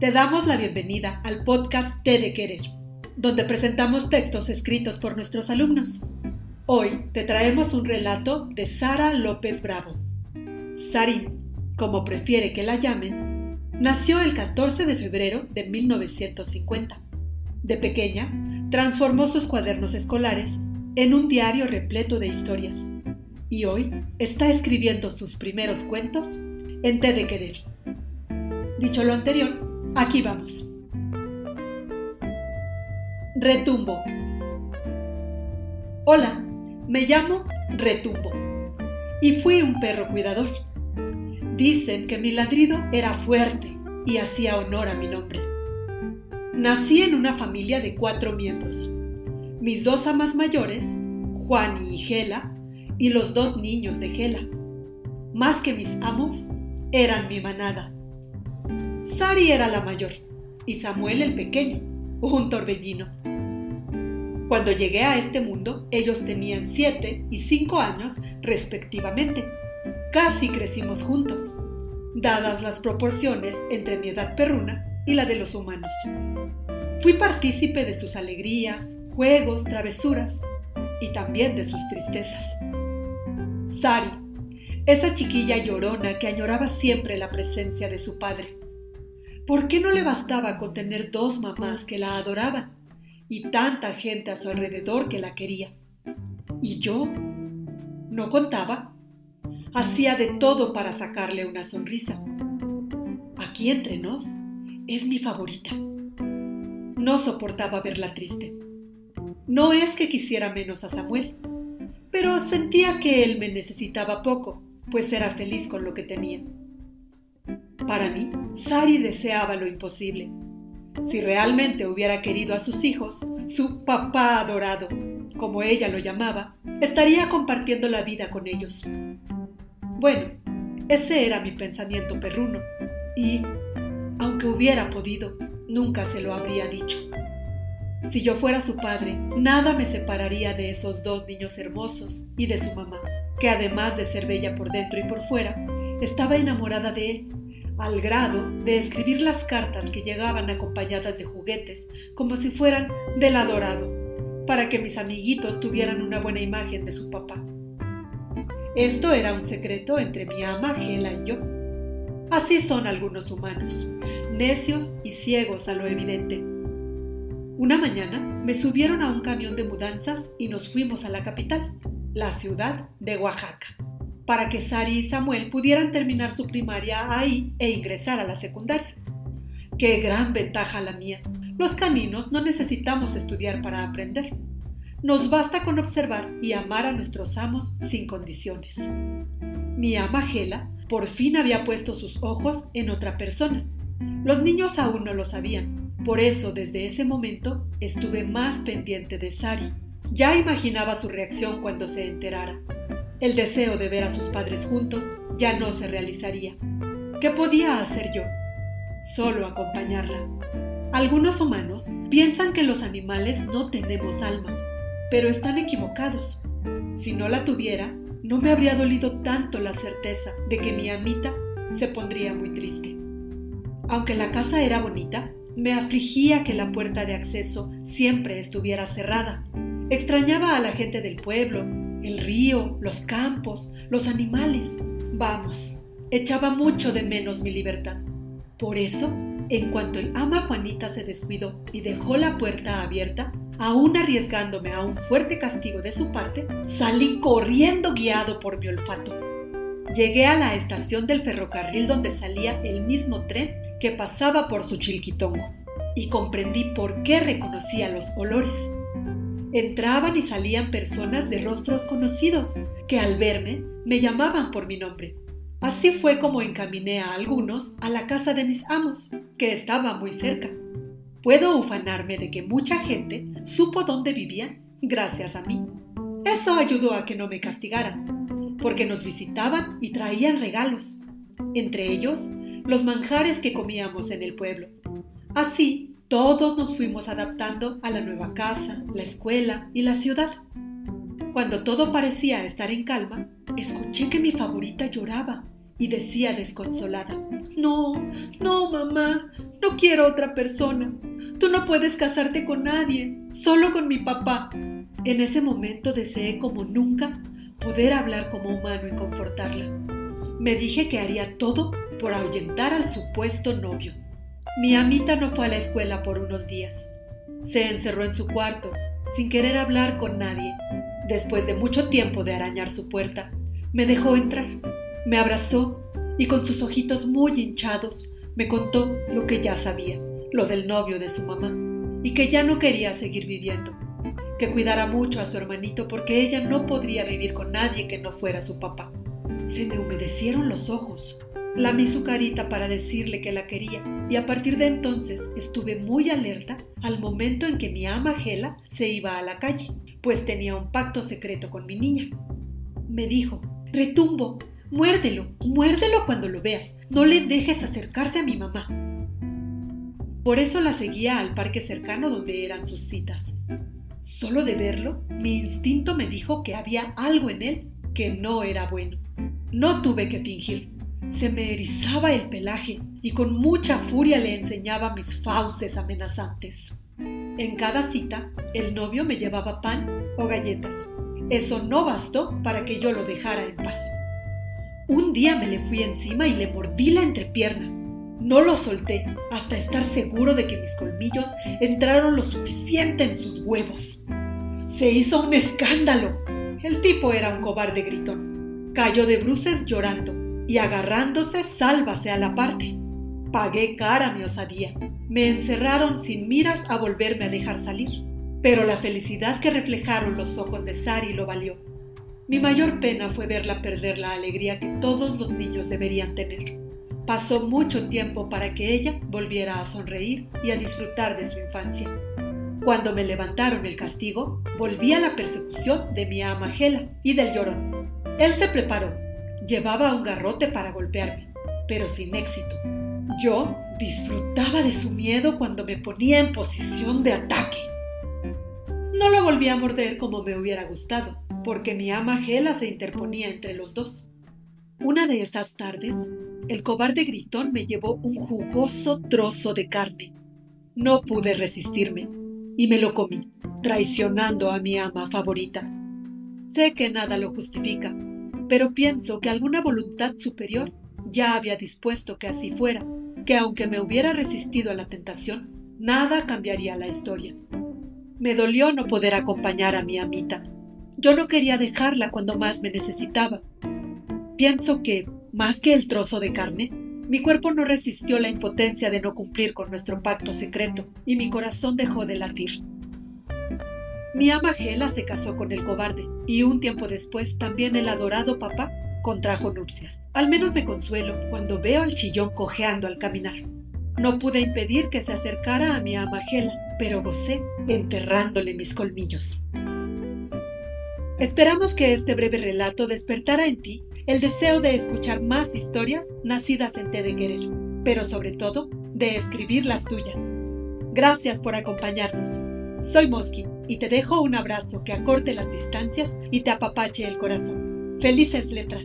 Te damos la bienvenida al podcast T de Querer, donde presentamos textos escritos por nuestros alumnos. Hoy te traemos un relato de Sara López Bravo. Sarín, como prefiere que la llamen, nació el 14 de febrero de 1950. De pequeña, transformó sus cuadernos escolares en un diario repleto de historias y hoy está escribiendo sus primeros cuentos en T de Querer. Dicho lo anterior, Aquí vamos. Retumbo. Hola, me llamo Retumbo y fui un perro cuidador. Dicen que mi ladrido era fuerte y hacía honor a mi nombre. Nací en una familia de cuatro miembros. Mis dos amas mayores, Juan y Gela, y los dos niños de Gela. Más que mis amos, eran mi manada Sari era la mayor y Samuel el pequeño, un torbellino. Cuando llegué a este mundo, ellos tenían siete y cinco años respectivamente. Casi crecimos juntos, dadas las proporciones entre mi edad perruna y la de los humanos. Fui partícipe de sus alegrías, juegos, travesuras y también de sus tristezas. Sari, esa chiquilla llorona que añoraba siempre la presencia de su padre ¿Por qué no le bastaba con tener dos mamás que la adoraban y tanta gente a su alrededor que la quería? ¿Y yo? ¿No contaba? Hacía de todo para sacarle una sonrisa. Aquí entre nos, es mi favorita. No soportaba verla triste. No es que quisiera menos a Samuel, pero sentía que él me necesitaba poco, pues era feliz con lo que tenía. Para mí, Sari deseaba lo imposible. Si realmente hubiera querido a sus hijos, su papá adorado, como ella lo llamaba, estaría compartiendo la vida con ellos. Bueno, ese era mi pensamiento perruno, y, aunque hubiera podido, nunca se lo habría dicho. Si yo fuera su padre, nada me separaría de esos dos niños hermosos y de su mamá, que además de ser bella por dentro y por fuera, estaba enamorada de él al grado de escribir las cartas que llegaban acompañadas de juguetes como si fueran del adorado, para que mis amiguitos tuvieran una buena imagen de su papá. Esto era un secreto entre mi ama Gela y yo. Así son algunos humanos, necios y ciegos a lo evidente. Una mañana me subieron a un camión de mudanzas y nos fuimos a la capital, la ciudad de Oaxaca para que Sari y Samuel pudieran terminar su primaria ahí e ingresar a la secundaria. ¡Qué gran ventaja la mía! Los caninos no necesitamos estudiar para aprender. Nos basta con observar y amar a nuestros amos sin condiciones. Mi ama Gela por fin había puesto sus ojos en otra persona. Los niños aún no lo sabían. Por eso, desde ese momento, estuve más pendiente de Sari. Ya imaginaba su reacción cuando se enterara. El deseo de ver a sus padres juntos ya no se realizaría. ¿Qué podía hacer yo? Solo acompañarla. Algunos humanos piensan que los animales no tenemos alma, pero están equivocados. Si no la tuviera, no me habría dolido tanto la certeza de que mi amita se pondría muy triste. Aunque la casa era bonita, me afligía que la puerta de acceso siempre estuviera cerrada. Extrañaba a la gente del pueblo, el río, los campos, los animales. Vamos, echaba mucho de menos mi libertad. Por eso, en cuanto el ama Juanita se descuidó y dejó la puerta abierta, aún arriesgándome a un fuerte castigo de su parte, salí corriendo guiado por mi olfato. Llegué a la estación del ferrocarril donde salía el mismo tren que pasaba por su chilquitongo y comprendí por qué reconocía los olores. Entraban y salían personas de rostros conocidos, que al verme me llamaban por mi nombre. Así fue como encaminé a algunos a la casa de mis amos, que estaba muy cerca. Puedo ufanarme de que mucha gente supo dónde vivían gracias a mí. Eso ayudó a que no me castigaran, porque nos visitaban y traían regalos, entre ellos los manjares que comíamos en el pueblo. Así todos nos fuimos adaptando a la nueva casa, la escuela y la ciudad. Cuando todo parecía estar en calma, escuché que mi favorita lloraba y decía desconsolada, No, no, mamá, no quiero otra persona. Tú no puedes casarte con nadie, solo con mi papá. En ese momento deseé como nunca poder hablar como humano y confortarla. Me dije que haría todo por ahuyentar al supuesto novio. Mi amita no fue a la escuela por unos días. Se encerró en su cuarto, sin querer hablar con nadie. Después de mucho tiempo de arañar su puerta, me dejó entrar, me abrazó y con sus ojitos muy hinchados me contó lo que ya sabía, lo del novio de su mamá, y que ya no quería seguir viviendo, que cuidara mucho a su hermanito porque ella no podría vivir con nadie que no fuera su papá. Se me humedecieron los ojos. Lamí su carita para decirle que la quería y a partir de entonces estuve muy alerta al momento en que mi ama Gela se iba a la calle, pues tenía un pacto secreto con mi niña. Me dijo, retumbo, muérdelo, muérdelo cuando lo veas, no le dejes acercarse a mi mamá. Por eso la seguía al parque cercano donde eran sus citas. Solo de verlo, mi instinto me dijo que había algo en él que no era bueno. No tuve que fingir. Se me erizaba el pelaje y con mucha furia le enseñaba mis fauces amenazantes. En cada cita, el novio me llevaba pan o galletas. Eso no bastó para que yo lo dejara en paz. Un día me le fui encima y le mordí la entrepierna. No lo solté hasta estar seguro de que mis colmillos entraron lo suficiente en sus huevos. Se hizo un escándalo. El tipo era un cobarde gritón. Cayó de bruces llorando y agarrándose sálvase a la parte. Pagué cara mi osadía. Me encerraron sin miras a volverme a dejar salir. Pero la felicidad que reflejaron los ojos de Sari lo valió. Mi mayor pena fue verla perder la alegría que todos los niños deberían tener. Pasó mucho tiempo para que ella volviera a sonreír y a disfrutar de su infancia. Cuando me levantaron el castigo, volví a la persecución de mi ama Gela y del llorón. Él se preparó. Llevaba un garrote para golpearme, pero sin éxito. Yo disfrutaba de su miedo cuando me ponía en posición de ataque. No lo volví a morder como me hubiera gustado, porque mi ama Gela se interponía entre los dos. Una de esas tardes, el cobarde gritón me llevó un jugoso trozo de carne. No pude resistirme y me lo comí, traicionando a mi ama favorita. Sé que nada lo justifica, pero pienso que alguna voluntad superior ya había dispuesto que así fuera, que aunque me hubiera resistido a la tentación, nada cambiaría la historia. Me dolió no poder acompañar a mi amita. Yo no quería dejarla cuando más me necesitaba. Pienso que, más que el trozo de carne, mi cuerpo no resistió la impotencia de no cumplir con nuestro pacto secreto y mi corazón dejó de latir. Mi ama Gela se casó con el cobarde y un tiempo después también el adorado papá contrajo nupcias. Al menos me consuelo cuando veo al chillón cojeando al caminar. No pude impedir que se acercara a mi ama Gela, pero gocé enterrándole mis colmillos. Esperamos que este breve relato despertara en ti el deseo de escuchar más historias nacidas en té de querer, pero sobre todo de escribir las tuyas. Gracias por acompañarnos. Soy Mosky y te dejo un abrazo que acorte las distancias y te apapache el corazón. Felices letras.